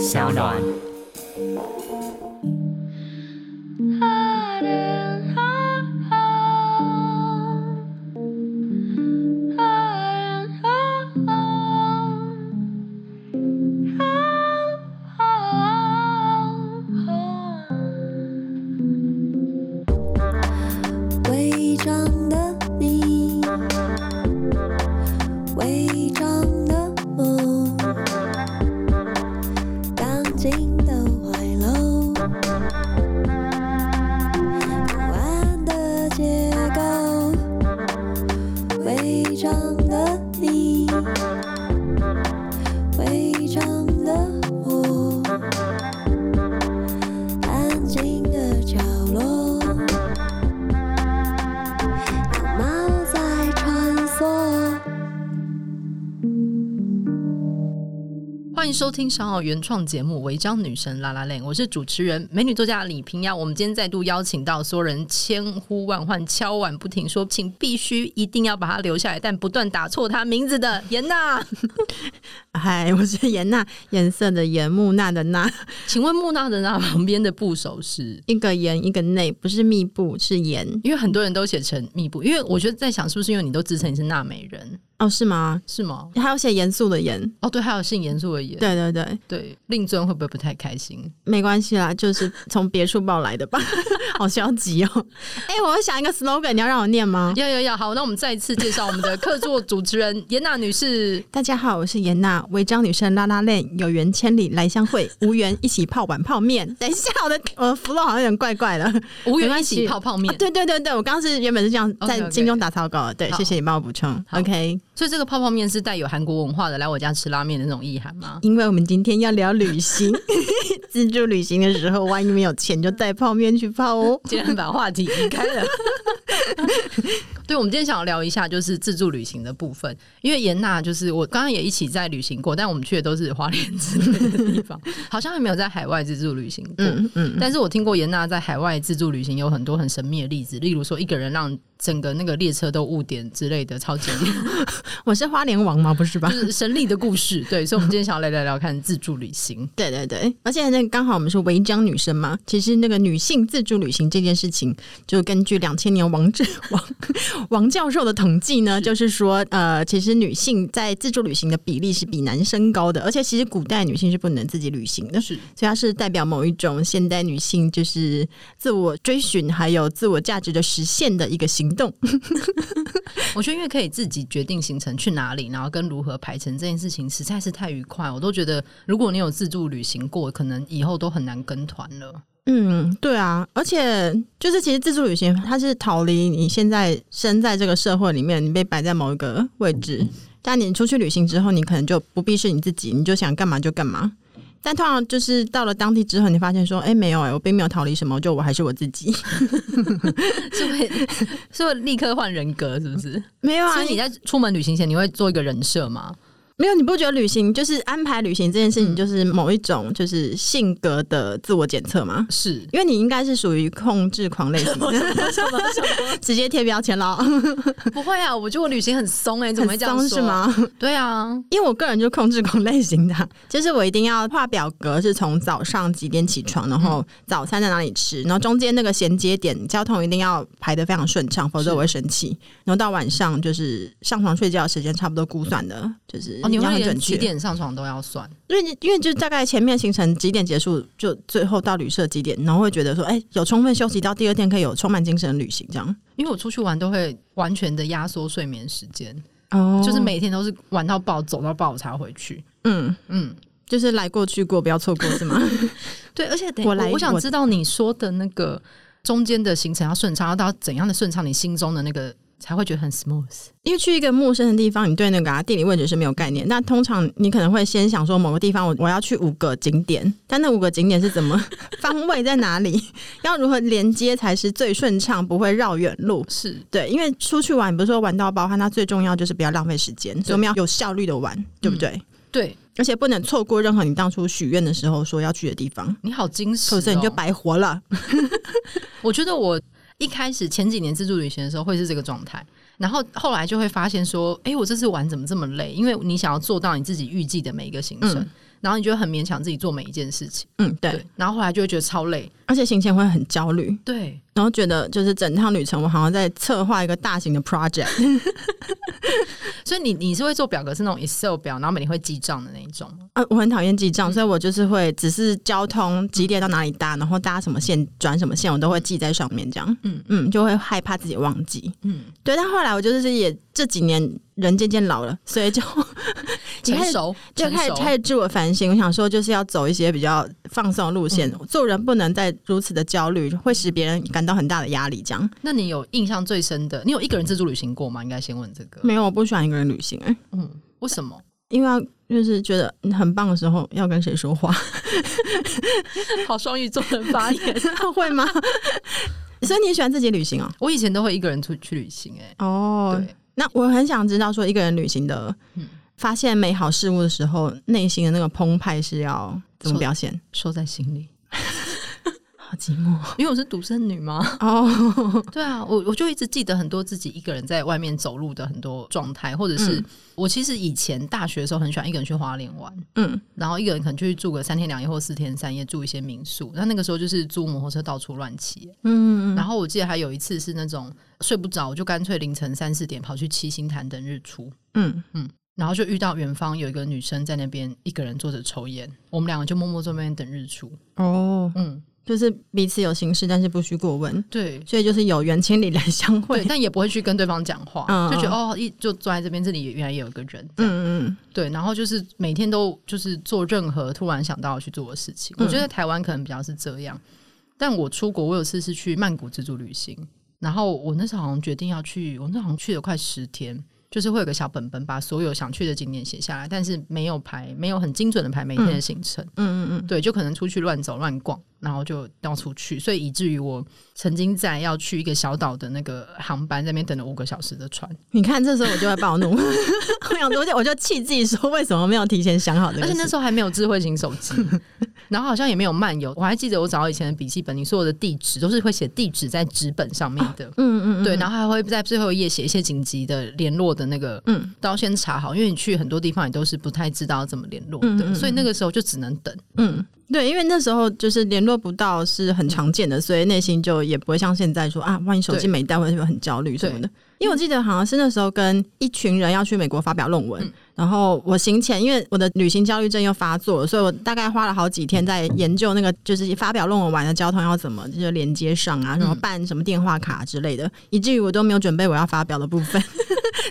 小暖。收听商奥原创节目《违章女神拉拉链》，我是主持人美女作家李平遥。我们今天再度邀请到所有人千呼万唤、敲碗不停说，请必须一定要把她留下来，但不断打错她名字的 颜娜。嗨，我是颜娜，颜色的颜，木讷的讷。请问木讷的讷旁边的部首是一个言一个内，不是密布是言，因为很多人都写成密布，因为我觉得在想是不是因为你都自称你是娜美人。哦，是吗？是吗？还有写严肃的严哦，对，还有姓严肃的严。对对对对，令尊会不会不太开心？没关系啦，就是从别处抱来的吧。好消极哦！哎、欸，我会想一个 slogan，你要让我念吗？要要要！好，那我们再一次介绍我们的客座主持人 严娜女士。大家好，我是严娜，违章女生拉拉链，有缘千里来相会，无缘一起泡碗泡面。等一下，我的我的 flow 好像有点怪怪的。无缘一起泡泡面、哦。对对对对，我刚刚是原本是这样在心中打草稿。Okay, okay. 对，谢谢你帮我补充。OK，所以这个泡泡面是带有韩国文化的，来我家吃拉面的那种意涵吗？因为我们今天要聊旅行，自助旅行的时候，万一没有钱，就带泡面去泡哦。竟然把话题移开了。对，我们今天想要聊一下，就是自助旅行的部分。因为严娜就是我刚刚也一起在旅行过，但我们去的都是花莲之类的地方，好像还没有在海外自助旅行过。嗯嗯。但是我听过严娜在海外自助旅行有很多很神秘的例子，例如说一个人让。整个那个列车都误点之类的，超级厉害。我是花莲王吗？不是吧？就是神力的故事。对，所以，我们今天想要来聊聊看自助旅行。对对对，而且那刚好我们是违章女生嘛，其实那个女性自助旅行这件事情，就根据两千年王志王 王教授的统计呢，就是说，呃，其实女性在自助旅行的比例是比男生高的，而且其实古代女性是不能自己旅行的，是，所以它是代表某一种现代女性就是自我追寻还有自我价值的实现的一个行动，我觉得因为可以自己决定行程去哪里，然后跟如何排程这件事情实在是太愉快，我都觉得如果你有自助旅行过，可能以后都很难跟团了。嗯，对啊，而且就是其实自助旅行它是逃离你现在身在这个社会里面，你被摆在某一个位置，但你出去旅行之后，你可能就不必是你自己，你就想干嘛就干嘛。但通常就是到了当地之后，你发现说，哎、欸，没有哎、欸，我并没有逃离什么，就我还是我自己，是会是会立刻换人格，是不是？没有啊，所以你在出门旅行前，你会做一个人设吗？没有，你不觉得旅行就是安排旅行这件事情，就是某一种就是性格的自我检测吗？是因为你应该是属于控制狂类型 的，直接贴标签了。不会啊，我觉得我旅行很松哎、欸，怎么会这样说？是吗？对啊，因为我个人就控制狂类型的，就是我一定要画表格，是从早上几点起床，然后早餐在哪里吃，然后中间那个衔接点交通一定要排的非常顺畅，否则我会生气。然后到晚上就是上床睡觉的时间差不多估算的，就是。你会连几点上床都要算，因为因为就大概前面行程几点结束，就最后到旅社几点，然后会觉得说，哎、欸，有充分休息到第二天可以有充满精神的旅行这样。因为我出去玩都会完全的压缩睡眠时间，哦，就是每天都是玩到爆，走到爆才回去。嗯嗯，就是来过去过，不要错过是吗？对，而且等我来我，我想知道你说的那个中间的行程要顺畅，要到怎样的顺畅？你心中的那个。才会觉得很 smooth，因为去一个陌生的地方，你对那个啊地理位置是没有概念。那通常你可能会先想说某个地方我我要去五个景点，但那五个景点是怎么 方位在哪里，要如何连接才是最顺畅，不会绕远路？是对，因为出去玩，不是说玩到爆，它最重要就是不要浪费时间，所以我们要有效率的玩，对不对？嗯、对，而且不能错过任何你当初许愿的时候说要去的地方。你好精神、哦，否则你就白活了。我觉得我。一开始前几年自助旅行的时候会是这个状态，然后后来就会发现说，哎，我这次玩怎么这么累？因为你想要做到你自己预计的每一个行程，然后你就会很勉强自己做每一件事情。嗯，对。对然后后来就会觉得超累，而且行前会很焦虑。对。然后觉得就是整趟旅程，我好像在策划一个大型的 project。所以你你是会做表格，是那种 Excel 表，然后每天会记账的那一种吗？呃，我很讨厌记账，嗯、所以我就是会只是交通几点到哪里搭，然后搭什么线转什么线，我都会记在上面，这样。嗯嗯，就会害怕自己忘记。嗯，对。但后来我就是也这几年人渐渐老了，所以就成熟，就开始开始自我反省。我想说，就是要走一些比较放松的路线，嗯、做人不能再如此的焦虑，会使别人感到很大的压力。这样。那你有印象最深的？你有一个人自助旅行过吗？应该先问这个。没有，我不喜欢一个人旅行、欸。哎，嗯，为什么？因为就是觉得很棒的时候，要跟谁说话？好，双鱼座的发言 会吗？所以你喜欢自己旅行哦？我以前都会一个人出去旅行、欸。哎，哦，对。那我很想知道，说一个人旅行的，嗯、发现美好事物的时候，内心的那个澎湃是要怎么表现？收在心里。好寂寞，因为我是独生女吗？哦，oh. 对啊，我我就一直记得很多自己一个人在外面走路的很多状态，或者是、嗯、我其实以前大学的时候很喜欢一个人去花莲玩，嗯，然后一个人可能就去住个三天两夜或四天三夜，住一些民宿。那那个时候就是租摩托车到处乱骑，嗯，然后我记得还有一次是那种睡不着，我就干脆凌晨三四点跑去七星潭等日出，嗯嗯，然后就遇到远方有一个女生在那边一个人坐着抽烟，我们两个就默默坐那边等日出。哦，嗯。就是彼此有心事，但是不需过问。对，所以就是有缘千里来相会，但也不会去跟对方讲话，嗯、就觉得哦，一就坐在这边，这里原来也有一个人。嗯嗯，对。然后就是每天都就是做任何突然想到要去做的事情。嗯、我觉得台湾可能比较是这样，但我出国，我有次是去曼谷自助旅行，然后我那时候好像决定要去，我那时候好像去了快十天。就是会有个小本本，把所有想去的景点写下来，但是没有排，没有很精准的排每天的行程。嗯嗯嗯，对，就可能出去乱走乱逛，然后就到处去，所以以至于我曾经在要去一个小岛的那个航班，那边等了五个小时的船。你看，这时候我就会暴怒，我想我就我就气自己说，为什么没有提前想好的？而且那时候还没有智慧型手机。然后好像也没有漫游，我还记得我找到以前的笔记本，你所有的地址都是会写地址在纸本上面的，嗯嗯，嗯对，然后还会在最后一页写一些紧急的联络的那个，嗯，都要先查好，因为你去很多地方你都是不太知道怎么联络的，嗯嗯，所以那个时候就只能等，嗯。对，因为那时候就是联络不到是很常见的，嗯、所以内心就也不会像现在说啊，万一手机没带，会不会很焦虑什么的。因为我记得好像是那时候跟一群人要去美国发表论文，嗯、然后我行前因为我的旅行焦虑症又发作了，所以我大概花了好几天在研究那个就是发表论文完的交通要怎么就是连接上啊，什么办什么电话卡之类的，嗯、以至于我都没有准备我要发表的部分。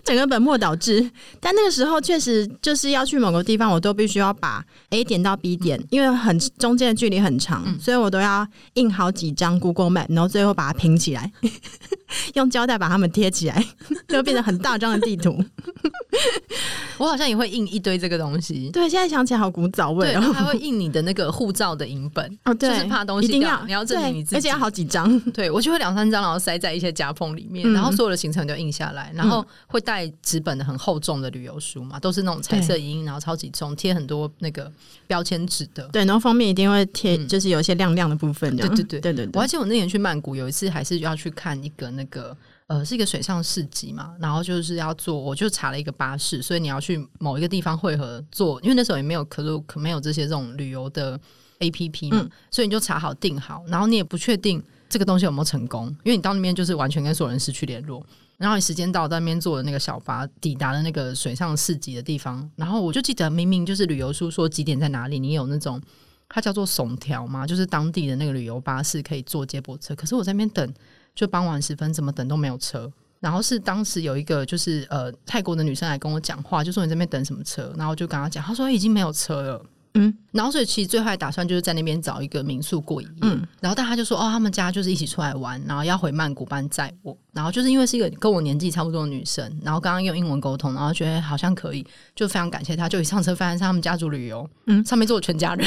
整个本末倒置，但那个时候确实就是要去某个地方，我都必须要把 A 点到 B 点，因为很中间的距离很长，嗯、所以我都要印好几张 Google Map，然后最后把它拼起来，用胶带把它们贴起来，就变成很大张的地图。我好像也会印一堆这个东西，对，现在想起来好古早味，然后还会印你的那个护照的影本，哦，对，就是怕东西掉，一定要你要证明你自己，而且要好几张，对我就会两三张，然后塞在一些夹缝里面，嗯、然后所有的行程就印下来，然后会带纸本的很厚重的旅游书嘛，都是那种彩色影印，然后超级重，贴很多那个标签纸的，对，然后封面一定会贴，就是有一些亮亮的部分，对对对。对对。我还记得我那年去曼谷，有一次还是要去看一个那个。呃，是一个水上市集嘛，然后就是要坐，我就查了一个巴士，所以你要去某一个地方汇合坐，因为那时候也没有可路可没有这些这种旅游的 APP 嘛，嗯、所以你就查好订好，然后你也不确定这个东西有没有成功，因为你到那边就是完全跟所有人失去联络，然后你时间到在那边坐的那个小巴抵达了那个水上市集的地方，然后我就记得明明就是旅游书说几点在哪里，你有那种它叫做怂条嘛，就是当地的那个旅游巴士可以坐接驳车，可是我在那边等。就傍晚时分，怎么等都没有车。然后是当时有一个就是呃泰国的女生来跟我讲话，就说你这边等什么车？然后我就跟她讲，她说已经没有车了。嗯，然后所以其实最后还打算就是在那边找一个民宿过一夜。嗯，然后但他就说哦，他们家就是一起出来玩，然后要回曼谷班载我。然后就是因为是一个跟我年纪差不多的女生，然后刚刚用英文沟通，然后觉得好像可以，就非常感谢她。就一上车发现是他们家族旅游，嗯，上面坐我全家人，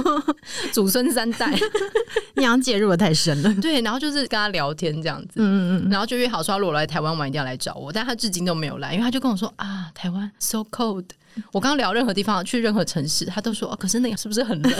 祖孙三代，你好像介入的太深了。对，然后就是跟他聊天这样子，嗯嗯嗯，然后就约好说如果来台湾玩一定要来找我，但他至今都没有来，因为他就跟我说啊，台湾 so cold。我刚刚聊任何地方，去任何城市，他都说哦，可是那个是不是很冷？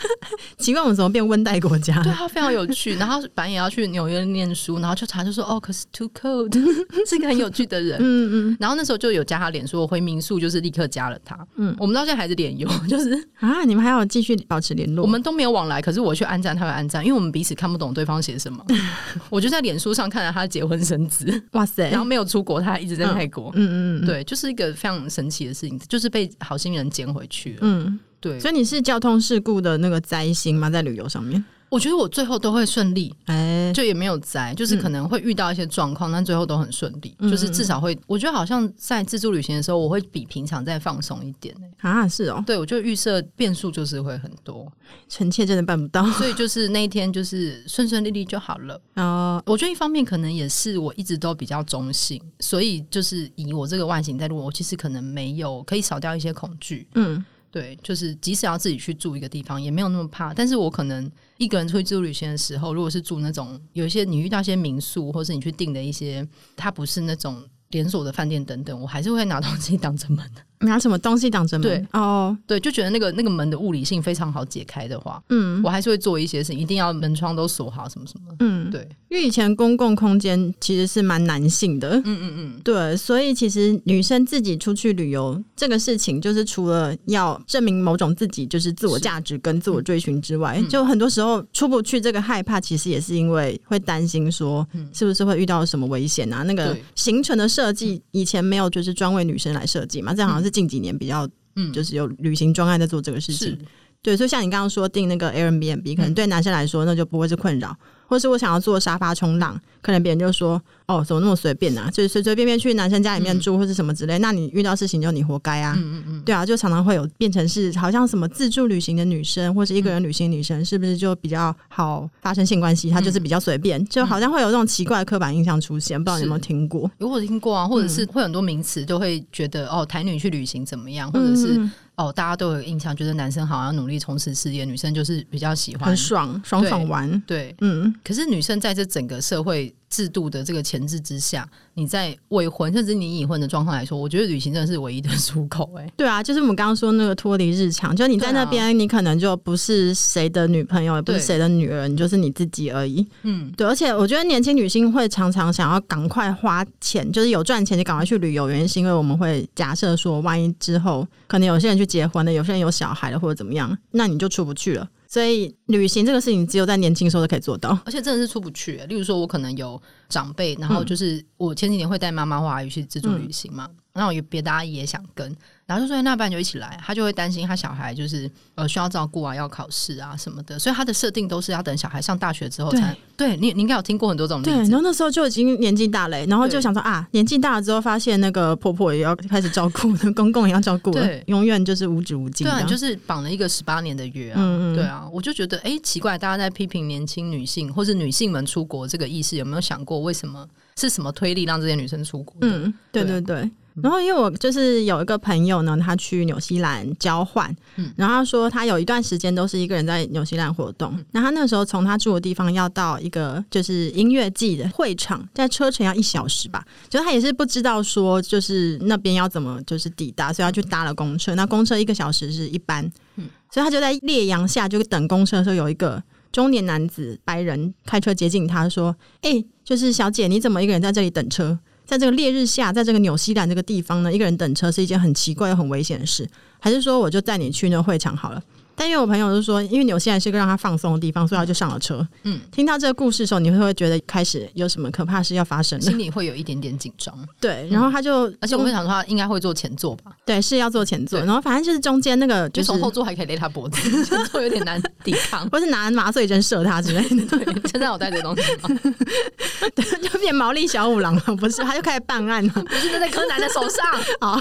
奇怪，我们怎么变温带国家？对，他非常有趣。然后本来也要去纽约念书，然后就查就说哦，可是 too cold，是一个很有趣的人。嗯嗯。然后那时候就有加他脸书，我回民宿就是立刻加了他。嗯，我们到现在还是脸友，就是啊，你们还要继续保持联络？我们都没有往来，可是我去安赞，他会安赞，因为我们彼此看不懂对方写什么。我就在脸书上看到他结婚生子，哇塞！然后没有出国，他还一直在泰国。嗯嗯嗯，对，就是一个非常神奇的事情，就是被好心人捡回去了。嗯，对。所以你是交通事故的那个灾星吗？在旅游上面？我觉得我最后都会顺利，哎，就也没有灾，就是可能会遇到一些状况，但最后都很顺利，就是至少会，我觉得好像在自助旅行的时候，我会比平常再放松一点啊，是哦，对，我就预设变数就是会很多，臣妾真的办不到，所以就是那一天就是顺顺利利就好了。啊。我觉得一方面可能也是我一直都比较中性，所以就是以我这个外形在录，我其实可能没有可以少掉一些恐惧，嗯。对，就是即使要自己去住一个地方，也没有那么怕。但是我可能一个人出去自助旅行的时候，如果是住那种有一些你遇到一些民宿，或是你去订的一些，它不是那种连锁的饭店等等，我还是会拿东西挡着门的。拿什么东西挡着门？对。哦，对，就觉得那个那个门的物理性非常好解开的话，嗯，我还是会做一些事情，一定要门窗都锁好，什么什么，嗯，对，因为以前公共空间其实是蛮男性的，嗯嗯嗯，对，所以其实女生自己出去旅游这个事情，就是除了要证明某种自己就是自我价值跟自我追寻之外，嗯、就很多时候出不去，这个害怕其实也是因为会担心说，是不是会遇到什么危险啊？那个行程的设计以前没有就是专为女生来设计嘛，这样好像是。近几年比较，嗯，就是有旅行专案在做这个事情，对，所以像你刚刚说订那个 Airbnb，可能对男生来说那就不会是困扰。或是我想要坐沙发冲浪，可能别人就说：“哦，怎么那么随便啊？就是随随便便去男生家里面住，或是什么之类。嗯”那你遇到事情就你活该啊！嗯嗯嗯，对啊，就常常会有变成是好像什么自助旅行的女生，或是一个人旅行的女生，是不是就比较好发生性关系？她就是比较随便，就好像会有这种奇怪的刻板印象出现。不知道你有没有听过？如果听过啊，或者是会很多名词都会觉得哦，台女去旅行怎么样，或者是。哦，大家都有印象，觉得男生好像努力从事事业，女生就是比较喜欢很爽，爽爽玩。对，嗯。可是女生在这整个社会制度的这个前置之下，你在未婚甚至你已婚的状况来说，我觉得旅行真的是唯一的出口。哎，对啊，就是我们刚刚说那个脱离日常，就你在那边，啊、你可能就不是谁的女朋友，也不是谁的女儿，你就是你自己而已。嗯，对。而且我觉得年轻女性会常常想要赶快花钱，就是有赚钱就赶快去旅游，原因是因为我们会假设说，万一之后可能有些人去结婚了，有些人有小孩了，或者怎么样，那你就出不去了。所以旅行这个事情，只有在年轻时候都可以做到，而且真的是出不去。例如说，我可能有长辈，然后就是我前几年会带妈妈或阿姨去自助旅行嘛，然后有别的阿姨也想跟。然后就说那不然就一起来，他就会担心他小孩就是呃需要照顾啊，要考试啊什么的，所以他的设定都是要等小孩上大学之后才。对，对你你应该有听过很多种例子。对，然后那时候就已经年纪大了，然后就想说啊，年纪大了之后发现那个婆婆也要开始照顾，公公也要照顾，对，永远就是无止无尽。对，就是绑了一个十八年的约啊。嗯嗯。对啊，我就觉得哎奇怪，大家在批评年轻女性或是女性们出国这个意识，有没有想过为什么是什么推力让这些女生出国？嗯，对对对。对然后，因为我就是有一个朋友呢，他去纽西兰交换，嗯，然后他说他有一段时间都是一个人在纽西兰活动。那、嗯、他那时候从他住的地方要到一个就是音乐季的会场，在车程要一小时吧，就他也是不知道说就是那边要怎么就是抵达，所以他去搭了公车。那公车一个小时是一班，嗯，所以他就在烈阳下就等公车的时候，有一个中年男子白人开车接近他说：“哎、欸，就是小姐，你怎么一个人在这里等车？”在这个烈日下，在这个纽西兰这个地方呢，一个人等车是一件很奇怪又很危险的事，还是说我就带你去那个会场好了？但因为我朋友就说，因为纽西兰是一个让他放松的地方，所以他就上了车。嗯，听到这个故事的时候，你会不会觉得开始有什么可怕事要发生？心里会有一点点紧张。对，然后他就，而且我们想说，他应该会坐前座吧？对，是要坐前座。然后反正就是中间那个，就是从后座还可以勒他脖子，前座有点难抵抗，或是拿麻醉针射他之类的。对，现在我带这东西吗？对，就变毛利小五郎了，不是？他就开始办案了，不是在柯南的手上。好，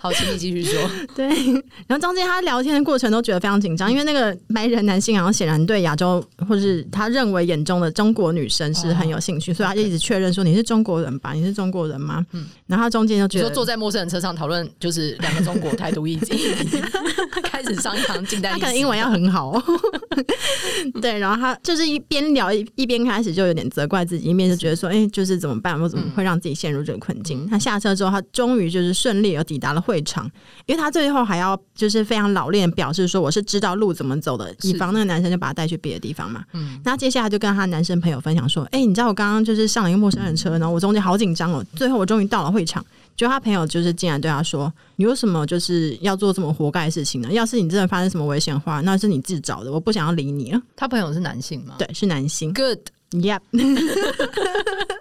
好，请你继续说。对，然后中间他聊天的过程都觉得非常紧张，因为那个白人男性好像显然对亚洲或是他认为眼中的中国女生是很有兴趣，哦、所以他就一直确认说，你是中国人吧？你是中国人吗？嗯，然后他中间就觉得说坐在陌生人车上讨论就是两个中国态度意见，开始商量近代，他可能英文要很好，对，然后他就是一边聊一一边开始就有点责怪自己，一边就觉得说，哎，就是怎么办？我怎么会让自己陷入这个困境？嗯、他下车之后，他终于就是顺利而抵达了会场，因为他最后还要就是非常老练表示说我是知道路怎么走的，以防那个男生就把他带去别的地方嘛。嗯，那接下来就跟他男生朋友分享说，哎，你知道我刚刚就是上了一个陌生人车，然后我中间好紧张哦，最后我终于到了会场。就他朋友就是竟然对他说：“你为什么就是要做这么活该的事情呢？要是你真的发生什么危险的话，那是你自找的，我不想要理你了。”他朋友是男性吗？对，是男性。Good，Yep。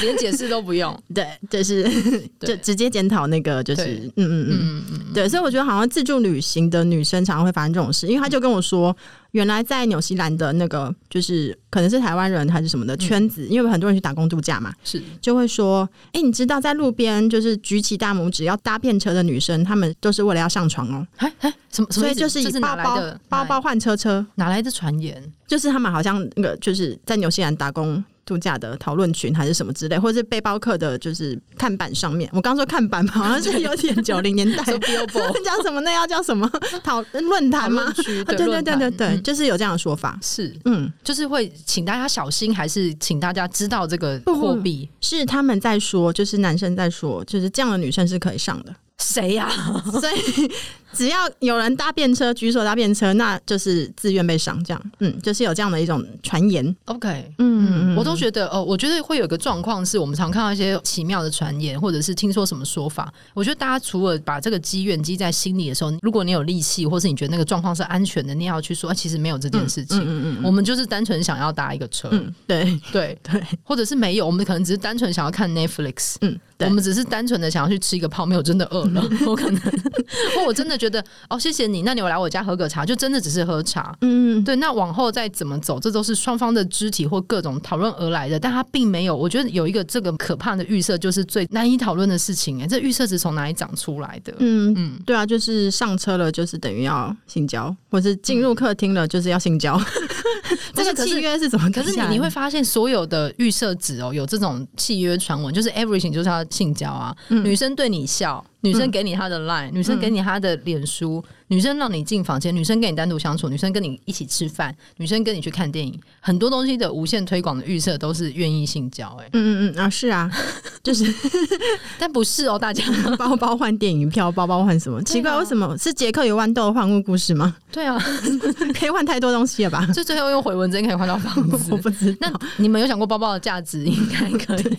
连解释都不用，对，就是 就直接检讨那个，就是嗯嗯嗯嗯嗯，对，所以我觉得好像自助旅行的女生常常会发生这种事，因为他就跟我说，原来在纽西兰的那个就是可能是台湾人还是什么的圈子，因为很多人去打工度假嘛，是就会说，哎，你知道在路边就是举起大拇指要搭便车的女生，她们都是为了要上床哦，哎哎，什么？所以就是以包包包包换车车，哪来的传言？就是他们好像那个就是在纽西兰打工。度假的讨论群还是什么之类，或者是背包客的，就是看板上面。我刚说看板嘛，好像是有点 九零年代，叫 什么？那要叫什么？讨论坛吗？对对对对对，嗯、就是有这样的说法。是，嗯，就是会请大家小心，还是请大家知道这个货币？是他们在说，就是男生在说，就是这样的女生是可以上的。谁呀？所以只要有人搭便车，举手搭便车，那就是自愿被赏。这样，嗯，就是有这样的一种传言。OK，嗯，我都觉得哦，我觉得会有个状况是，我们常看到一些奇妙的传言，或者是听说什么说法。我觉得大家除了把这个积怨积在心里的时候，如果你有力气，或是你觉得那个状况是安全的，你要去说，其实没有这件事情。嗯嗯嗯，我们就是单纯想要搭一个车。嗯，对对对，或者是没有，我们可能只是单纯想要看 Netflix。嗯。对我们只是单纯的想要去吃一个泡面，我真的饿了，我可能，或我真的觉得哦，谢谢你，那你有来我家喝个茶，就真的只是喝茶，嗯，对。那往后再怎么走，这都是双方的肢体或各种讨论而来的，但他并没有，我觉得有一个这个可怕的预设，就是最难以讨论的事情，哎，这预设是从哪里长出来的？嗯嗯，对啊，就是上车了，就是等于要性交，或是进入客厅了，就是要性交。嗯、这个契约是怎么？可是你你会发现，所有的预设值哦，有这种契约传闻，就是 everything 就是要。性交啊，嗯、女生对你笑，女生给你她的 line，、嗯、女生给你她的脸书。女生让你进房间，女生跟你单独相处，女生跟你一起吃饭，女生跟你去看电影，很多东西的无限推广的预设都是愿意性交、欸，哎，嗯嗯嗯啊，是啊，就是，但不是哦，大家 包包换电影票，包包换什么？奇怪，为什么是杰克与豌豆换物故事吗？对啊，可以换太多东西了吧？就最后用回文针可以换到房子，我不知道。那你们有想过包包的价值？应该可以，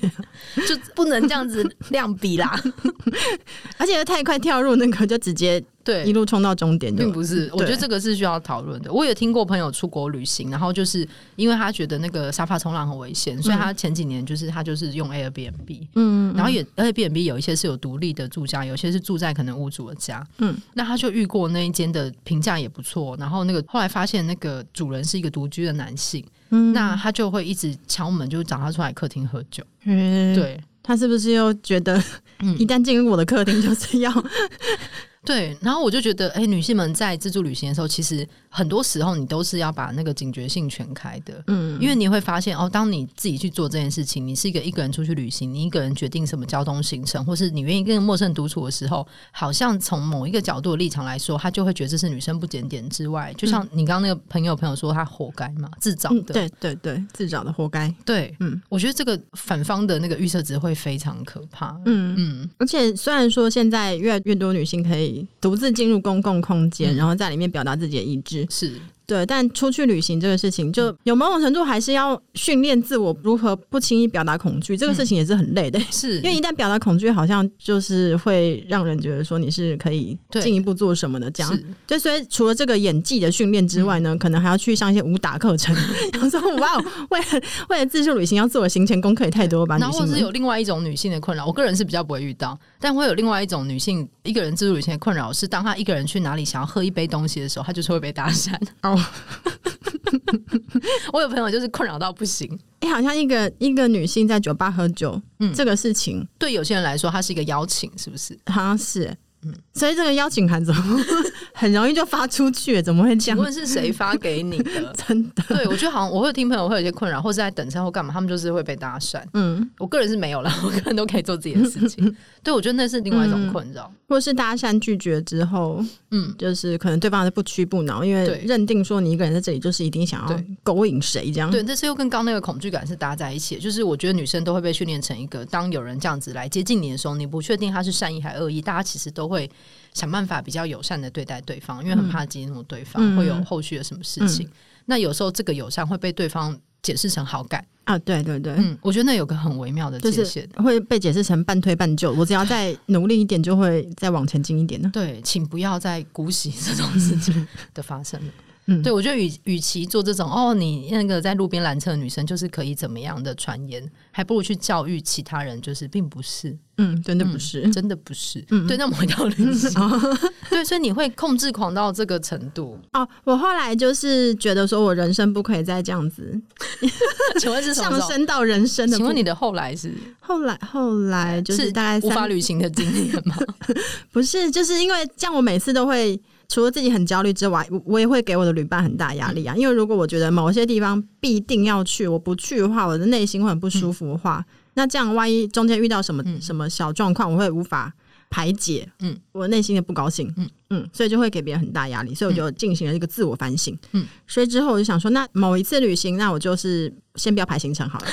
就不能这样子量比啦，而且太快跳入那个就直接。对，一路冲到终点，并不是。我觉得这个是需要讨论的。我也听过朋友出国旅行，然后就是因为他觉得那个沙发冲浪很危险，所以他前几年就是他就是用 Airbnb，嗯，然后也 Airbnb 有一些是有独立的住家，有些是住在可能屋主的家，嗯，那他就遇过那一间的评价也不错，然后那个后来发现那个主人是一个独居的男性，嗯，那他就会一直敲门，就找他出来客厅喝酒，嗯，对，他是不是又觉得 一旦进入我的客厅就是要？对，然后我就觉得，哎，女性们在自助旅行的时候，其实很多时候你都是要把那个警觉性全开的，嗯，因为你会发现，哦，当你自己去做这件事情，你是一个一个人出去旅行，你一个人决定什么交通行程，或是你愿意跟陌生人独处的时候，好像从某一个角度的立场来说，他就会觉得这是女生不检点之外，就像你刚刚那个朋友朋友说，他活该嘛，自找的，嗯、对对对，自找的活该，对，嗯，我觉得这个反方的那个预设值会非常可怕，嗯嗯，而且虽然说现在越来越多女性可以。独自进入公共空间，然后在里面表达自己的意志，是。对，但出去旅行这个事情，就有某种程度还是要训练自我如何不轻易表达恐惧。这个事情也是很累的，是因为一旦表达恐惧，好像就是会让人觉得说你是可以进一步做什么的这样。就，所以除了这个演技的训练之外呢，可能还要去上一些武打课程。然后说哇，为了为了自助旅行要做的行前功课也太多吧？然后是有另外一种女性的困扰，我个人是比较不会遇到，但会有另外一种女性一个人自助旅行的困扰是，当她一个人去哪里想要喝一杯东西的时候，她就是会被搭讪。哦。我有朋友就是困扰到不行，哎、欸，好像一个一个女性在酒吧喝酒，嗯，这个事情。对有些人来说，它是一个邀请，是不是？好像是，嗯，所以这个邀请函怎么很容易就发出去，怎么会这样？问是谁发给你的？真的？对，我觉得好像我会听朋友会有一些困扰，或是在等车或干嘛，他们就是会被搭讪。嗯，我个人是没有了，我个人都可以做自己的事情。对，我觉得那是另外一种困扰，或是搭讪拒绝之后，嗯，就是可能对方是不屈不挠，因为认定说你一个人在这里就是一定想要勾引谁这样。对，这是又跟刚那个恐惧感是搭在一起，就是我觉得女生都会被训练成一个，当有人这样子来接近你的时候，你不确定他是善意还恶意，大家其实都会想办法比较友善的对待对方，因为很怕激怒对方，会有后续的什么事情。那有时候这个友善会被对方解释成好感啊，对对对，嗯，我觉得那有个很微妙的界限，会被解释成半推半就。我只要再努力一点，就会再往前进一点呢。对，请不要再姑息这种事情的发生了。嗯，对，我觉得与与其做这种哦，你那个在路边拦车的女生就是可以怎么样的传言，还不如去教育其他人，就是并不是，嗯，真的不是，嗯、真的不是，嗯，对，那我们回到旅行，哦、对，所以你会控制狂到这个程度哦。我后来就是觉得说我人生不可以再这样子，请问是上升到人生的？请问你的后来是后来后来就是大概是无法旅行的经验吗？不是，就是因为这样，我每次都会。除了自己很焦虑之外，我也会给我的旅伴很大压力啊。因为如果我觉得某些地方必定要去，我不去的话，我的内心会很不舒服的话，嗯、那这样万一中间遇到什么、嗯、什么小状况，我会无法排解，嗯，我内心的不高兴，嗯。嗯，所以就会给别人很大压力，所以我就进行了一个自我反省，嗯，所以之后我就想说，那某一次旅行，那我就是先不要排行程好了。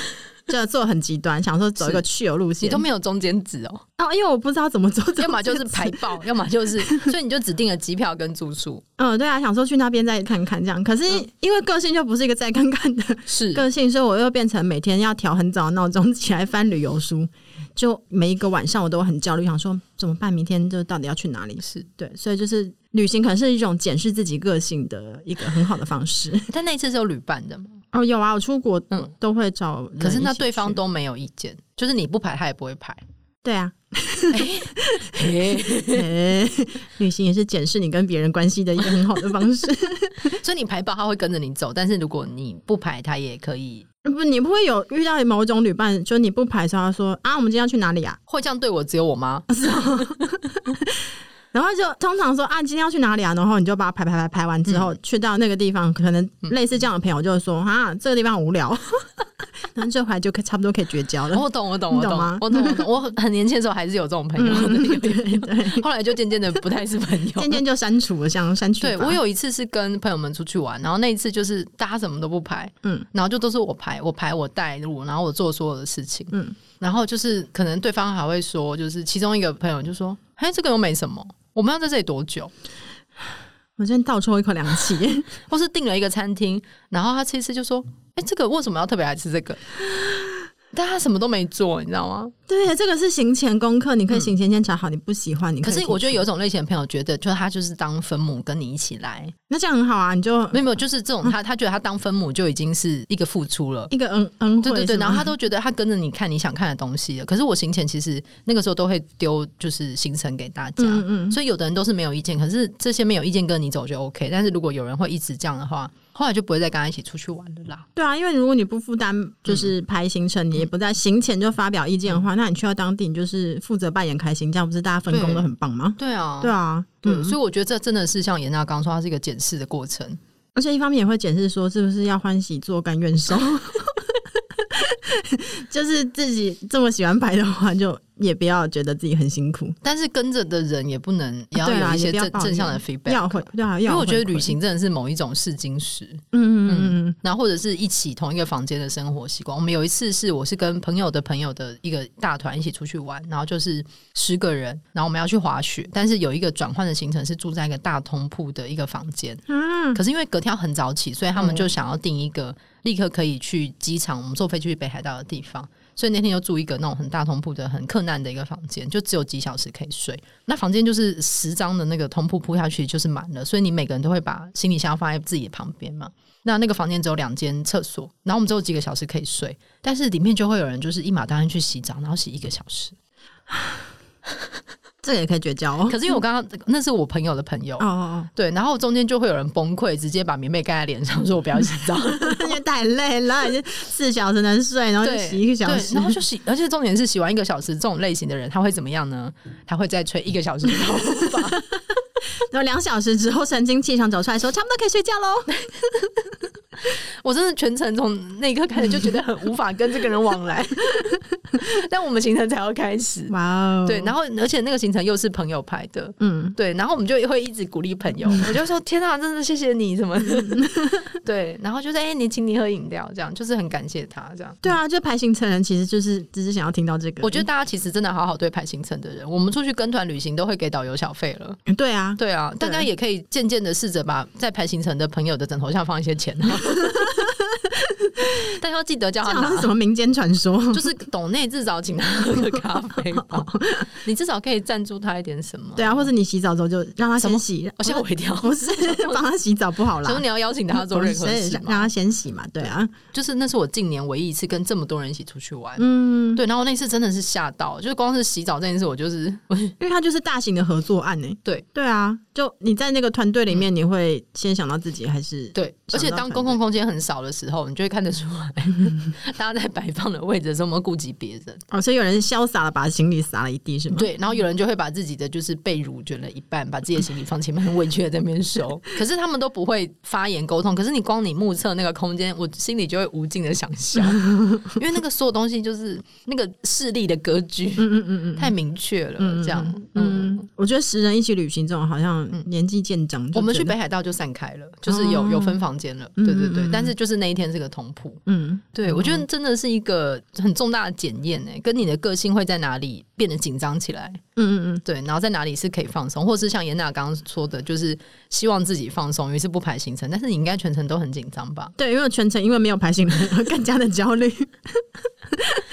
就做很极端，想说走一个去游路线，你都没有中间值哦。哦，因为我不知道怎么走，要么就是排爆，要么就是，所以你就只定了机票跟住宿。嗯，对啊，想说去那边再看看这样。可是因为个性就不是一个再看看的是 个性，所以我又变成每天要调很早的闹钟起来翻旅游书，就每一个晚上我都很焦虑，想说怎么办？明天就到底要去哪里？是对，所以就是旅行可能是一种检视自己个性的一个很好的方式。但那一次是有旅伴的吗？哦，有啊，我出国嗯。都会找，可是那对方都没有意见，就是你不排他也不会排，对啊，欸欸、旅行也是检视你跟别人关系的一个很好的方式，所以你排爆他会跟着你走，但是如果你不排他也可以，不，你不会有遇到某种旅伴，就你不排他说啊，我们今天要去哪里啊？会这样对我只有我吗？然后就通常说啊，今天要去哪里啊？然后你就把它排排排排完之后，嗯、去到那个地方，可能类似这样的朋友就会说啊，这个地方很无聊，然后这回就可差不多可以绝交了。我懂，我懂，我懂，我懂，我懂，我懂。我很年轻的时候还是有这种朋友对对 对。后来就渐渐的不太是朋友，渐渐就删除了，像删除。对，我有一次是跟朋友们出去玩，然后那一次就是大家什么都不排，嗯，然后就都是我排，我排我带路，然后我做所有的事情，嗯，然后就是可能对方还会说，就是其中一个朋友就说，哎，这个又没什么。我们要在这里多久？我先倒抽一口凉气，或是订了一个餐厅，然后他吃一次就说：“哎、欸，这个为什么要特别爱吃这个？”但他什么都没做，你知道吗？对，这个是行前功课，你可以行前先查好，你不喜欢，你可，可是我觉得有一种类型的朋友觉得，就是他就是当分母跟你一起来，那这样很好啊。你就没有没有，就是这种他他觉得他当分母就已经是一个付出了，一个嗯嗯，对对对，然后他都觉得他跟着你看你想看的东西了。可是我行前其实那个时候都会丢就是行程给大家，嗯嗯，所以有的人都是没有意见，可是这些没有意见跟你走就 OK。但是如果有人会一直这样的话。后来就不会再跟他一起出去玩了啦。对啊，因为如果你不负担，就是排行程，嗯、你也不在行前就发表意见的话，嗯、那你去到当地，你就是负责扮演开心，这样不是大家分工都很棒吗？对啊，对啊，对，嗯、所以我觉得这真的是像颜娜刚说，它是一个检视的过程，而且一方面也会检视说是不是要欢喜做，甘愿受。就是自己这么喜欢拍的话，就也不要觉得自己很辛苦。但是跟着的人也不能也要有一些正正向的 feedback，要会对啊，因为我觉得旅行真的是某一种试金石。嗯嗯嗯，然后或者是一起同一个房间的生活习惯。我们有一次是我是跟朋友的朋友的一个大团一起出去玩，然后就是十个人，然后我们要去滑雪，但是有一个转换的行程是住在一个大通铺的一个房间。嗯，可是因为隔天很早起，所以他们就想要订一个。立刻可以去机场，我们坐飞机去北海道的地方，所以那天就住一个那种很大通铺的、很困难的一个房间，就只有几小时可以睡。那房间就是十张的那个通铺铺下去就是满了，所以你每个人都会把行李箱放在自己的旁边嘛。那那个房间只有两间厕所，然后我们只有几个小时可以睡，但是里面就会有人就是一马当先去洗澡，然后洗一个小时。这个也可以绝交哦。可是因为我刚刚那是我朋友的朋友哦，对，然后中间就会有人崩溃，直接把棉被盖在脸上，说我不要洗澡，因为太累了，已经四小时能睡，然后就洗一个小时，然后就洗，而且重点是洗完一个小时，这种类型的人他会怎么样呢？他会再吹一个小时的头发。然后两小时之后神清气爽走出来说，差不多可以睡觉喽。我真的全程从那一刻开始就觉得很无法跟这个人往来，但我们行程才要开始。哇哦，对，然后而且那个行程又是朋友排的，嗯，对，然后我们就会一直鼓励朋友，我就说天啊，真的谢谢你什么的，对，然后就是哎，你请你喝饮料，这样就是很感谢他这样。对啊，就排行程人其实就是只是想要听到这个。我觉得大家其实真的好好对排行程的人，我们出去跟团旅行都会给导游小费了。对啊，对啊，大家也可以渐渐的试着把在排行程的朋友的枕头下放一些钱。但要记得叫他拿什么民间传说，就是董内至少请他喝个咖啡吧。你至少可以赞助他一点什么？对啊，或者你洗澡之后就让他先洗。我吓我一跳，不是帮他洗澡不好啦。所以你要邀请他做任何事，让他先洗嘛。对啊，就是那是我近年唯一一次跟这么多人一起出去玩。嗯，对。然后那次真的是吓到，就是光是洗澡这件事，我就是因为他就是大型的合作案呢。对对啊，就你在那个团队里面，你会先想到自己还是对？而且当公共空间很少的时候，你就会看得出来，大家在摆放的位置的时候，我们顾及别人哦，所以有人潇洒的把行李撒了一地，是吗？对，然后有人就会把自己的就是被褥卷了一半，把自己的行李放前面，很委屈的在那边收。可是他们都不会发言沟通，可是你光你目测那个空间，我心里就会无尽的想笑，因为那个所有东西就是那个势力的格局，嗯嗯嗯嗯，太明确了，这样，嗯，我觉得十人一起旅行这种好像年纪渐长，我们去北海道就散开了，就是有有分房间了，对对对，但是就是那一天是个同铺，嗯，对，我觉得真的是一个很重大的检验诶，跟你的个性会在哪里变得紧张起来，嗯嗯嗯，对，然后在哪里是可以放松，或是像严娜刚刚说的，就是希望自己放松，于是不排行程，但是你应该全程都很紧张吧？对，因为全程因为没有排行程，更加的焦虑。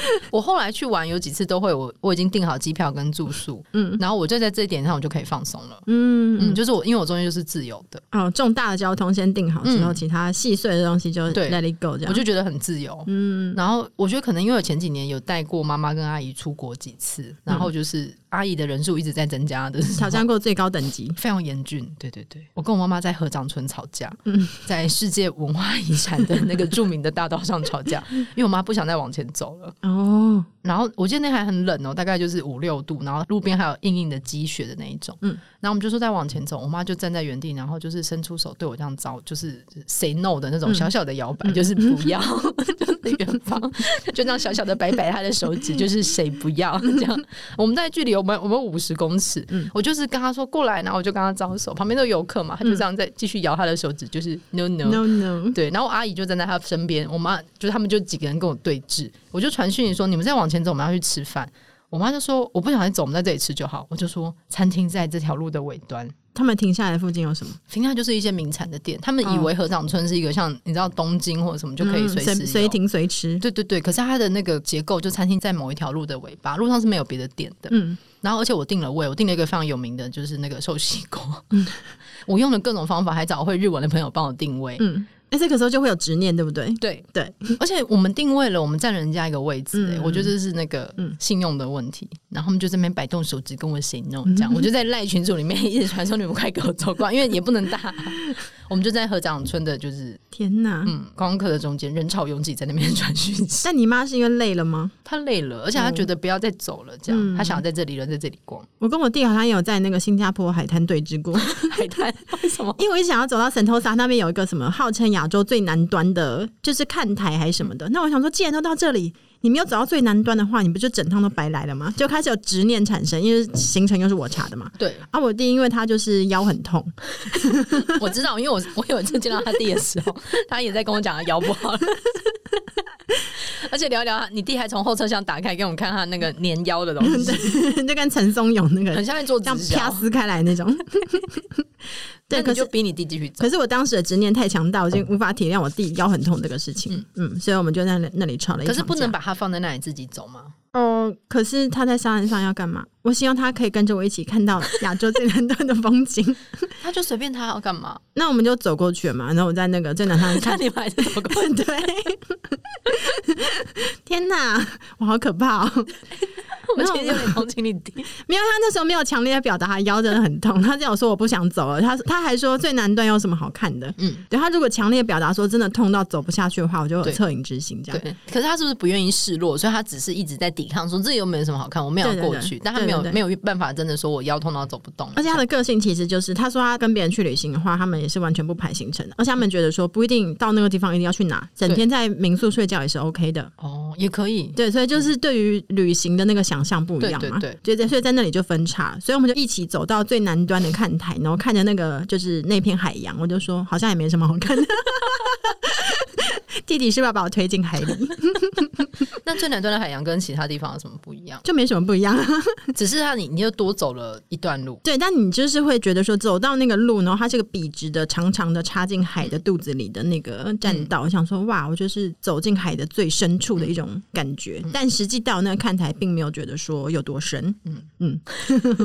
我后来去玩有几次都会，我我已经订好机票跟住宿，嗯，然后我就在这一点上我就可以放松了，嗯嗯，就是我因为我中间就是自由的，哦，重大的交通先订好之后，其他细碎的东西就 let it go 这样，我就觉得很自由，嗯，然后我觉得可能因为我前几年有带过妈妈跟阿姨出国几次，然后就是阿姨的人数一直在增加的，挑战过最高等级，非常严峻，对对对，我跟我妈妈在合掌村吵架，嗯，在世界文化遗产的那个著名的大道上吵架，因为我妈不想再往前走了，哦，然后我记得那还很冷哦，大概就是五六度，然后路边还有硬硬的积雪的那一种，嗯，然后我们就说再往前走，我妈就站在原地，然后就是伸出手对我这样招，就是 say no 的那种小小的摇摆，就是不要，就是远方就这样小小的摆摆她的手指，就是谁不要这样。我们在距离我们我们五十公尺，嗯，我就是跟她说过来，然后我就跟她招手，旁边都有游客嘛，她就这样在继续摇她的手指，就是 no no no no，对，然后我阿姨就站在她身边，我妈就是他们就几个人跟我对峙，我就传讯息说你们再往前走，我们要去吃饭。我妈就说我不想再走，我们在这里吃就好。我就说餐厅在这条路的尾端。他们停下来附近有什么？停下来就是一些名产的店。他们以为河掌村是一个像你知道东京或者什么就可以随时随停随吃。对对对，可是它的那个结构就餐厅在某一条路的尾巴，路上是没有别的店的。嗯，然后而且我订了位，我订了一个非常有名的，就是那个寿喜锅。嗯，我用了各种方法，还找会日文的朋友帮我定位。嗯。哎，这个时候就会有执念，对不对？对对，而且我们定位了，我们占人家一个位置，哎，我觉得这是那个信用的问题。然后他们就这边摆动手指跟我 say no，这样，我就在赖群组里面一直传说你们快给我走光，因为也不能大。我们就在合掌村的，就是天哪，嗯，观光客的中间人潮拥挤，在那边传讯息。但你妈是因为累了吗？她累了，而且她觉得不要再走了，这样她想要在这里，人在这里逛。我跟我弟好像也有在那个新加坡海滩对峙过。海滩为什么？因为我一想要走到神偷沙那边有一个什么号称亚洲最南端。的，就是看台还是什么的。那我想说，既然都到这里，你没有走到最南端的话，你不就整趟都白来了吗？就开始有执念产生，因为行程又是我查的嘛。对啊，我弟因为他就是腰很痛，我知道，因为我我有一次见到他弟的时候，他也在跟我讲他腰不好。而且聊聊，你弟还从后车厢打开给我们看他那个粘腰的东西，就跟陈松勇那个很像在做这样啪撕开来那种。对，可是就逼你弟继续走。可是我当时的执念太强大，我已经无法体谅我弟腰很痛这个事情。嗯嗯，所以我们就在那那里吵了一场。可是不能把他放在那里自己走吗？哦，可是他在沙滩上要干嘛？我希望他可以跟着我一起看到亚洲最南端的风景。他就随便他要干嘛？那我们就走过去了嘛。然后我在那个最南端看，你们还是走过去？对。天哪，我好可怕哦！我其实有点同情你弟，没有，他那时候没有强烈的表达他腰真的很痛，他这样说我不想走了。他他还说最南端有什么好看的？嗯，对，他如果强烈表达说真的痛到走不下去的话，我就有恻隐之心这样。对，可是他是不是不愿意示弱？所以他只是一直在抵抗，说这里又没有什么好看，我没有过去，但他没有没有办法真的说我腰痛到走不动。而且他的个性其实就是，他说他跟别人去旅行的话，他们也是完全不排行程的，而且他们觉得说不一定到那个地方一定要去哪，整天在民宿睡觉也是 OK 的。哦，也可以。对，所以就是对于旅行的那个想象不一样嘛。对，对，对，所以在那里就分叉，所以我们就一起走到最南端的看台，然后看着那个就是那片海洋，我就说好像也没什么好看的。弟弟是不是要把我推进海里？那最南端的海洋跟其他地方有什么不一样？样？就没什么不一样，只是让你你又多走了一段路。对，但你就是会觉得说走到那个路，然后它是个笔直的、长长的插进海的肚子里的那个栈道，我、嗯、想说哇，我就是走进海的最深处的一种感觉。嗯、但实际到那个看台，并没有觉得说有多深。嗯嗯，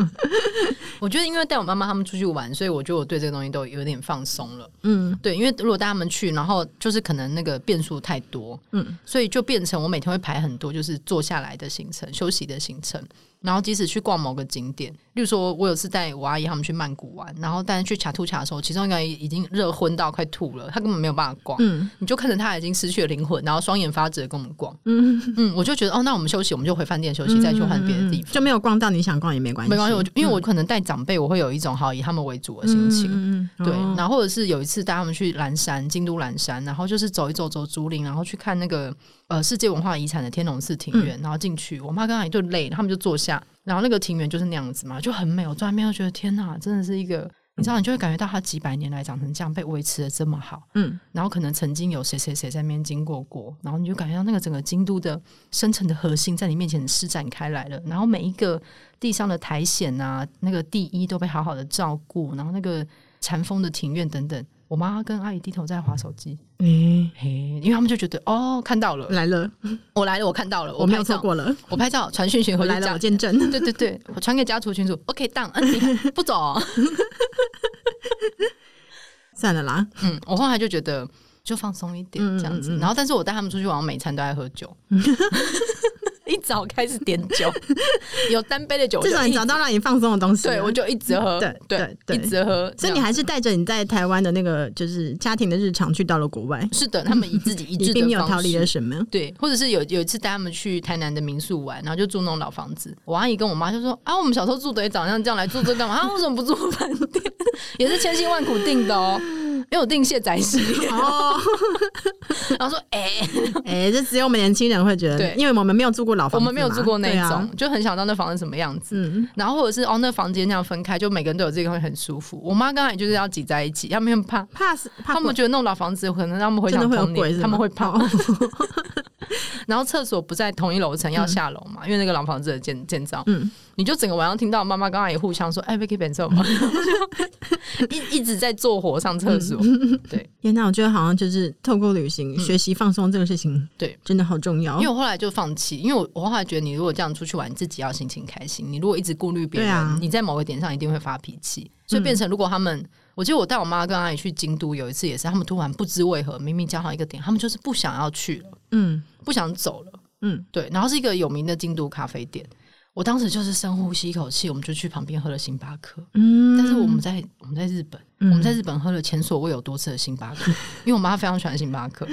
我觉得因为带我妈妈他们出去玩，所以我觉得我对这个东西都有点放松了。嗯，对，因为如果带他们去，然后就是可能那个变数太多，嗯，所以就变成我每天会排很多，就是坐下来的行程、休息的行程。然后即使去逛某个景点，例如说我有次带我阿姨他们去曼谷玩，然后但是去恰图恰的时候，其中一个已经热昏到快吐了，他根本没有办法逛。嗯，你就看着他已经失去了灵魂，然后双眼发直的跟我们逛。嗯嗯，我就觉得哦，那我们休息，我们就回饭店休息，再去换别的地方，就没有逛到你想逛也没关系，没关系。我因为我可能带长辈，我会有一种好以他们为主的心情。对。然后或者是有一次带他们去蓝山，京都蓝山，然后就是走一走，走竹林，然后去看那个呃世界文化遗产的天龙寺庭院，然后进去，我妈刚刚也就累，他们就坐下。然后那个庭园就是那样子嘛，就很美。我坐在那边就觉得天哪，真的是一个，你知道，你就会感觉到它几百年来长成这样，被维持的这么好。嗯，然后可能曾经有谁谁谁在那边经过过，然后你就感觉到那个整个京都的深层的核心在你面前施展开来了。然后每一个地上的苔藓啊，那个地衣都被好好的照顾，然后那个禅风的庭院等等。我妈跟阿姨低头在划手机，嗯，嘿，因为他们就觉得哦，看到了，来了，我来了，我看到了，我没有错过了，我拍照传讯息回来了，我见证，对对对，我传给家族群组，OK，当，嗯，你不走，哦，算了啦，嗯，我后来就觉得就放松一点这样子，然后但是我带他们出去玩，我每餐都爱喝酒。一早开始点酒，有单杯的酒，至少你找到让你放松的东西。对，我就一直喝，对对对，一直喝。所以你还是带着你在台湾的那个就是家庭的日常去到了国外。是的，他们以自己 一致的并没有逃离了什么。对，或者是有有一次带他们去台南的民宿玩，然后就住那种老房子。我阿姨跟我妈就说：“啊，我们小时候住的也长像这样，来住这干嘛？啊，为什么不住饭店？也是千辛万苦订的哦。”因为我订卸载式哦，然后说：“哎、欸、哎、欸，这只有我们年轻人会觉得，对，因为我们没有住过老房子，我们没有住过那种，啊、就很想知道那房子什么样子。嗯，然后或者是哦，那房间那样分开，就每个人都有自己会很舒服。我妈刚才就是要挤在一起，他们怕怕死，他们觉得那种老房子可能让他们回想童年，他们会怕。然后厕所不在同一楼层，要下楼嘛、嗯，因为那个老房子的建建造。嗯，你就整个晚上听到妈妈刚才也互相说：‘哎，Vicky 变臭吗？’ 一一直在做火上厕所。嗯、对，天哪，我觉得好像就是透过旅行、嗯、学习放松这个事情，对，真的好重要。因为我后来就放弃，因为我我后来觉得，你如果这样出去玩，你自己要心情开心。你如果一直顾虑别人、啊，你在某个点上一定会发脾气。所以变成，如果他们，嗯、我记得我带我妈跟阿姨去京都有一次，也是他们突然不知为何，明明讲好一个点，他们就是不想要去了。嗯。不想走了，嗯，对，然后是一个有名的京都咖啡店，我当时就是深呼吸一口气，我们就去旁边喝了星巴克，嗯，但是我们在我们在日本，嗯，我们在日本喝了前所未有多次的星巴克，因为我妈非常喜欢星巴克，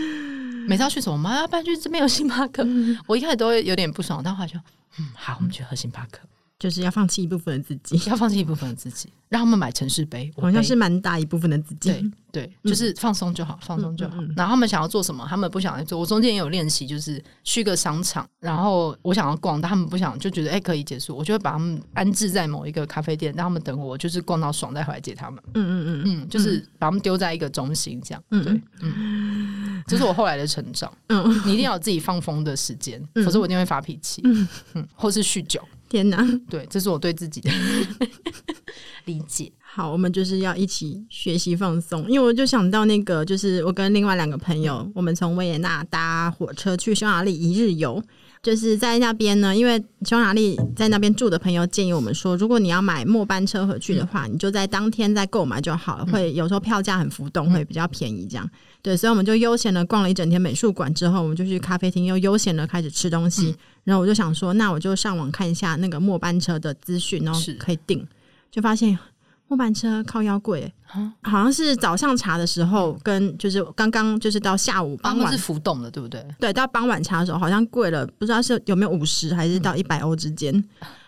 每次要去什么，我妈要搬去这边有星巴克，嗯，我一开始都会有点不爽，但后来就，嗯，好，我们去喝星巴克。就是要放弃一部分的自己，要放弃一部分的自己，让他们买城市杯，好像是蛮大一部分的自己。对对，就是放松就好，放松就好，嗯。然后他们想要做什么，他们不想来做。我中间也有练习，就是去个商场，然后我想要逛，但他们不想，就觉得哎、欸、可以结束，我就会把他们安置在某一个咖啡店，让他们等我，就是逛到爽再回来接他们。嗯嗯嗯嗯，就是把他们丢在一个中心这样。嗯对，嗯，这是我后来的成长。嗯，你一定要有自己放风的时间，否则我一定会发脾气。嗯嗯，或是酗酒。天哪，对，这是我对自己的 理解。好，我们就是要一起学习放松，因为我就想到那个，就是我跟另外两个朋友，嗯、我们从维也纳搭火车去匈牙利一日游。就是在那边呢，因为匈牙利在那边住的朋友建议我们说，如果你要买末班车回去的话，嗯、你就在当天再购买就好了，会有时候票价很浮动，会比较便宜。这样，对，所以我们就悠闲的逛了一整天美术馆之后，我们就去咖啡厅又悠闲的开始吃东西。然后我就想说，那我就上网看一下那个末班车的资讯，然后可以订，就发现末班车靠腰贵，好像是早上查的时候，跟就是刚刚就是到下午傍晚是浮动的，对不对？对，到傍晚查的时候好像贵了，不知道是有没有五十还是到一百欧之间。嗯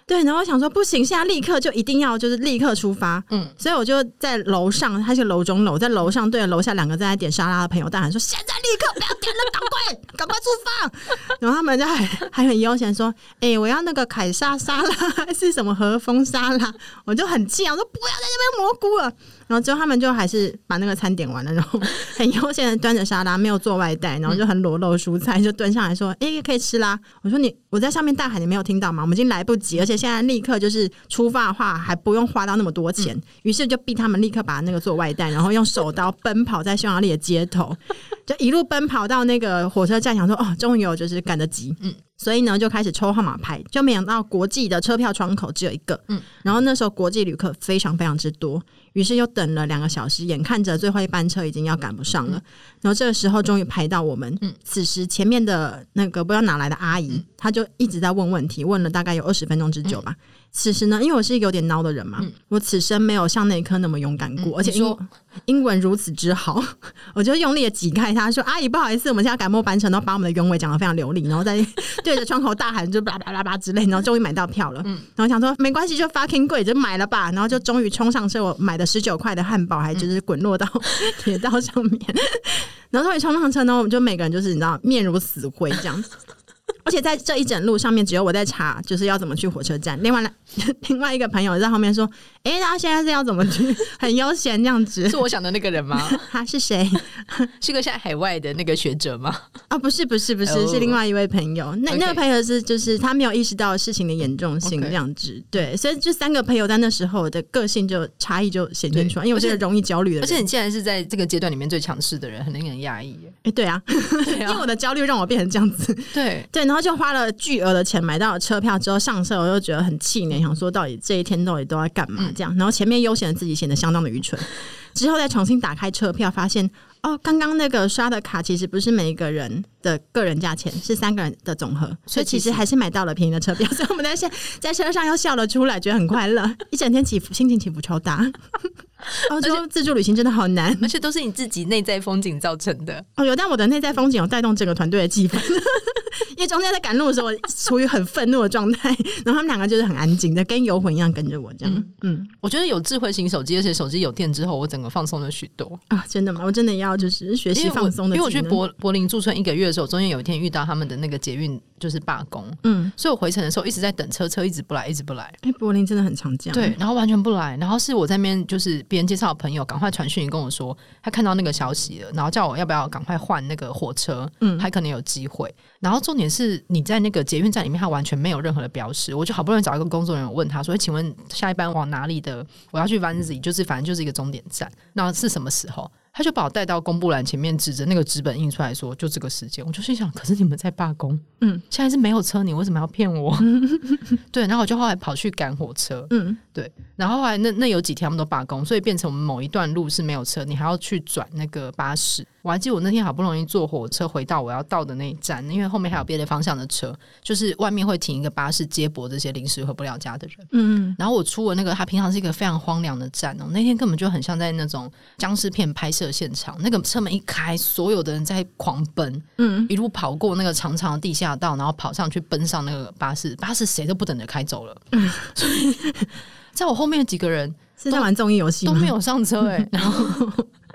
对，然后我想说不行，现在立刻就一定要就是立刻出发，嗯，所以我就在楼上，他是楼中楼，在楼上对着楼下两个正在点沙拉的朋友大喊说：“现在立刻不要点了，赶快赶快出发！” 然后他们就还还很悠闲说：“哎、欸，我要那个凯撒沙拉 还是什么和风沙拉？” 我就很气啊，我说：“不要在这边蘑菇了。”然后之后他们就还是把那个餐点完了，然后很悠闲的端着沙拉，没有做外带，然后就很裸露蔬菜，就端上来说：“哎、欸，可以吃啦。”我说：“你我在上面大喊，你没有听到吗？我们已经来不及，而且现在立刻就是出发的话，还不用花到那么多钱。”于是就逼他们立刻把那个做外带，然后用手刀奔跑在匈牙利的街头，就一路奔跑到那个火车站，想说：“哦，终于有就是赶得及。”嗯。所以呢，就开始抽号码牌，就没想到国际的车票窗口只有一个，嗯，然后那时候国际旅客非常非常之多，于是又等了两个小时，眼看着最后一班车已经要赶不上了，然后这个时候终于排到我们，嗯，此时前面的那个不知道哪来的阿姨，她就一直在问问题，问了大概有二十分钟之久吧。此时呢，因为我是一个有点孬的人嘛，嗯、我此生没有像那一刻那么勇敢过，嗯、而且英 英文如此之好，我就用力的挤开他说：“阿姨，不好意思，我们现在赶末班车。”然后把我们的原委讲的非常流利，然后再对着窗口大喊，就叭叭叭叭之类，然后终于买到票了。嗯、然后想说没关系，就 fucking 贵，就买了吧。然后就终于冲上车，我买的十九块的汉堡还就是滚落到 铁道上面。嗯、然后终于冲上车呢，我们就每个人就是你知道面如死灰这样。而且在这一整路上面，只有我在查，就是要怎么去火车站。另外，另外一个朋友在后面说：“哎、欸，他现在是要怎么去？很悠闲这样子。”是我想的那个人吗？他是谁？是个在海外的那个学者吗？啊，不是，不是，不是，是另外一位朋友。那.那个朋友是，就是他没有意识到事情的严重性这样子。对，所以这三个朋友在那时候的个性就差异就显现出来。因为我是个容易焦虑的人，而且你竟然是在这个阶段里面最强势的人，很令人压抑。哎、欸，对啊，对啊因为我的焦虑让我变成这样子。对对，然后就花了巨额的钱买到了车票之后上车，我就觉得很气馁，想说到底这一天到底都在干嘛这样。然后前面悠闲的自己显得相当的愚蠢，之后再重新打开车票，发现哦，刚刚那个刷的卡其实不是每一个人的个人价钱，是三个人的总和，所以其实还是买到了便宜的车票。所以我们在在在车上又笑了出来，觉得很快乐，一整天起伏心情起伏超大。欧洲自助旅行真的好难，而且都是你自己内在风景造成的。哦，有，但我的内在风景有带动整个团队的气氛。因为中间在赶路的时候，我处于很愤怒的状态，然后他们两个就是很安静的，跟游魂一样跟着我这样。嗯，嗯我觉得有智慧型手机，而且手机有电之后，我整个放松了许多啊！真的吗？我真的要就是学习放松的。因为我去柏柏林驻村一个月的时候，中间有一天遇到他们的那个捷运就是罢工，嗯，所以我回程的时候一直在等车，车一直不来，一直不来。哎、欸，柏林真的很常见，对，然后完全不来，然后是我在那边就是别人介绍的朋友，赶快传讯跟我说他看到那个消息了，然后叫我要不要赶快换那个火车，嗯，还可能有机会。然后重点是你在那个捷运站里面，他完全没有任何的标识。我就好不容易找一个工作人员问他说：“请问下一班往哪里的？我要去 Wannsee，就是反正就是一个终点站。那是什么时候？”他就把我带到公布栏前面，指着那个纸本印出来说：“就这个时间。”我就心想：“可是你们在罢工，嗯，现在是没有车，你为什么要骗我？” 对，然后我就后来跑去赶火车，嗯，对，然后后来那那有几天他们都罢工，所以变成我们某一段路是没有车，你还要去转那个巴士。我还记得我那天好不容易坐火车回到我要到的那一站，因为后面还有别的方向的车，就是外面会停一个巴士接驳这些临时回不了家的人，嗯，然后我出了那个，它平常是一个非常荒凉的站哦，那天根本就很像在那种僵尸片拍摄。现场那个车门一开，所有的人在狂奔，嗯，一路跑过那个长长的地下道，然后跑上去奔上那个巴士，巴士谁都不等着开走了。嗯，所以在我后面的几个人是在玩综艺游戏都没有上车哎、欸，然后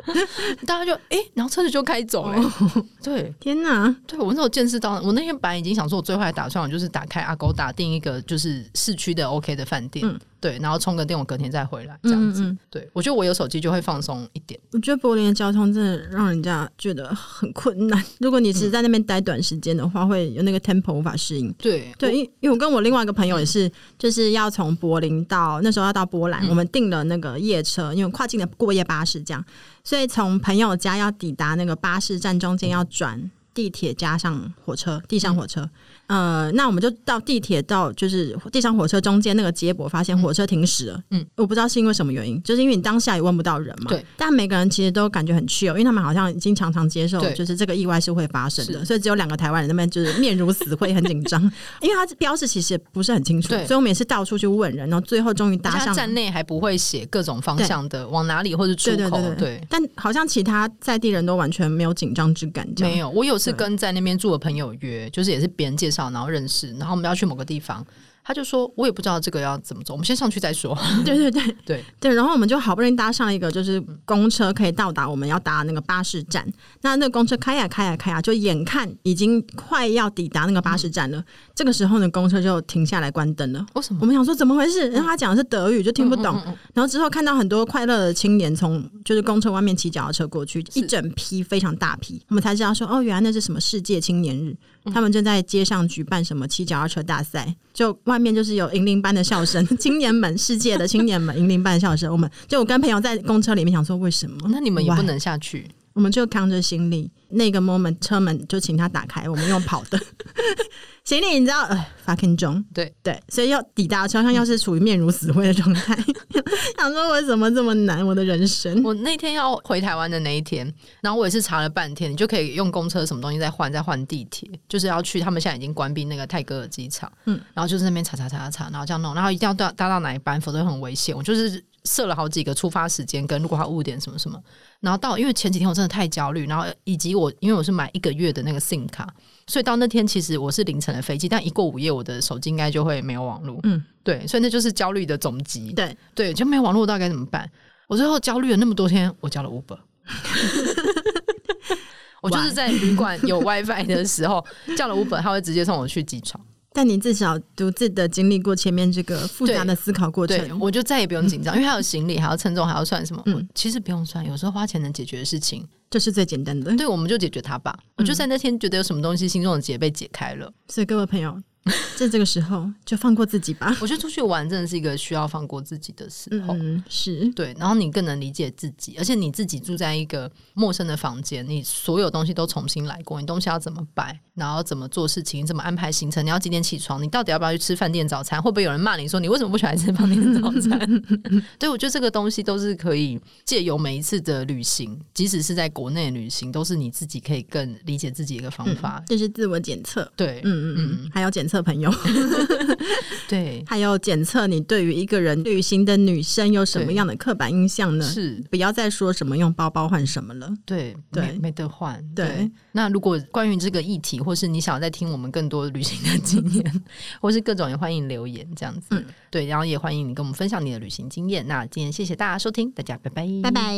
大家就哎、欸，然后车子就开走了、对，天哪！对我那时候见识到，我那天本来已经想说，我最坏的打算我就是打开 Agoda 订一个就是市区的 OK 的饭店。嗯对，然后充个电，我隔天再回来这样子。嗯嗯对，我觉得我有手机就会放松一点。我觉得柏林的交通真的让人家觉得很困难。如果你只是在那边待短时间的话，嗯、会有那个 tempo 无法适应。对对，因因为我跟我另外一个朋友也是，就是要从柏林到那时候要到波兰，嗯、我们订了那个夜车，因为跨境的过夜巴士这样，所以从朋友家要抵达那个巴士站中间要转。地铁加上火车，地上火车。嗯、呃，那我们就到地铁到就是地上火车中间那个接驳，发现火车停驶了。嗯，我不知道是因为什么原因，就是因为你当下也问不到人嘛。对。但每个人其实都感觉很 chill，因为他们好像已经常常接受，就是这个意外是会发生的，所以只有两个台湾人那边就是面如死灰，很紧张，因为他标示其实也不是很清楚，所以我们也是到处去问人，然后最后终于搭上。站内还不会写各种方向的往哪里或者出口，对，对，对，对，对。但好像其他在地人都完全没有紧张之感。没有，我有次跟在那边住的朋友约，就是也是别人介绍，然后认识，然后我们要去某个地方。他就说：“我也不知道这个要怎么走，我们先上去再说。”对对对对对，然后我们就好不容易搭上一个就是公车，可以到达我们要搭那个巴士站。那那个公车开呀开呀开呀，就眼看已经快要抵达那个巴士站了。嗯、这个时候呢，公车就停下来关灯了。为什么？我们想说怎么回事？然后他讲的是德语，就听不懂。然后之后看到很多快乐的青年从就是公车外面骑脚踏车过去，一整批非常大批，我们才知道说哦，原来那是什么世界青年日。他们正在街上举办什么骑脚踏车大赛，就外面就是有银铃般的笑声，青年们，世界的青年们，银铃般的笑声。我们就我跟朋友在公车里面想说，为什么？那你们也不能下去？我们就扛着行李，那个 moment 车门就请他打开，我们用跑的。行李你知道，呃，fucking 中，对对，所以要抵达车上，要是处于面如死灰的状态。嗯、想说为什么这么难？我的人生。我那天要回台湾的那一天，然后我也是查了半天，你就可以用公车什么东西再换，再换地铁，就是要去他们现在已经关闭那个泰戈尔机场。嗯，然后就是那边查查查查查，然后这样弄，然后一定要搭搭到哪一班，否则很危险。我就是设了好几个出发时间，跟如果他误点什么什么，然后到因为前几天我真的太焦虑，然后以及我因为我是买一个月的那个 SIM 卡。所以到那天，其实我是凌晨的飞机，但一过午夜，我的手机应该就会没有网络。嗯，对，所以那就是焦虑的总集。对对，就没有网络，我到底该怎么办？我最后焦虑了那么多天，我叫了 Uber。我就是在旅馆有 WiFi 的时候叫了 Uber，他会直接送我去机场。但你至少独自的经历过前面这个复杂的思考过程，我就再也不用紧张，嗯，因为还有行李，还要称重，还要算什么？嗯，其实不用算，有时候花钱能解决的事情。这是最简单的，对，我们就解决它吧。嗯、我就在那天觉得有什么东西心中的结被解开了，所以各位朋友。在这个时候，就放过自己吧。我觉得出去玩真的是一个需要放过自己的时候。嗯，是对，然后你更能理解自己，而且你自己住在一个陌生的房间，你所有东西都重新来过，你东西要怎么摆，然后怎么做事情，怎么安排行程，你要几点起床，你到底要不要去吃饭店早餐？会不会有人骂你说你为什么不喜欢吃饭店早餐？对，我觉得这个东西都是可以借由每一次的旅行，即使是在国内旅行，都是你自己可以更理解自己的一个方法。这、嗯就是自我检测，对，嗯嗯嗯，还有检。测朋友，对，还有检测你对于一个人旅行的女生有什么样的刻板印象呢？是，不要再说什么用包包换什么了。对对，没得换。对，那如果关于这个议题，或是你想要再听我们更多旅行的经验，或是各种，也欢迎留言这样子。嗯，对，然后也欢迎你跟我们分享你的旅行经验。那今天谢谢大家收听，大家拜拜，拜拜。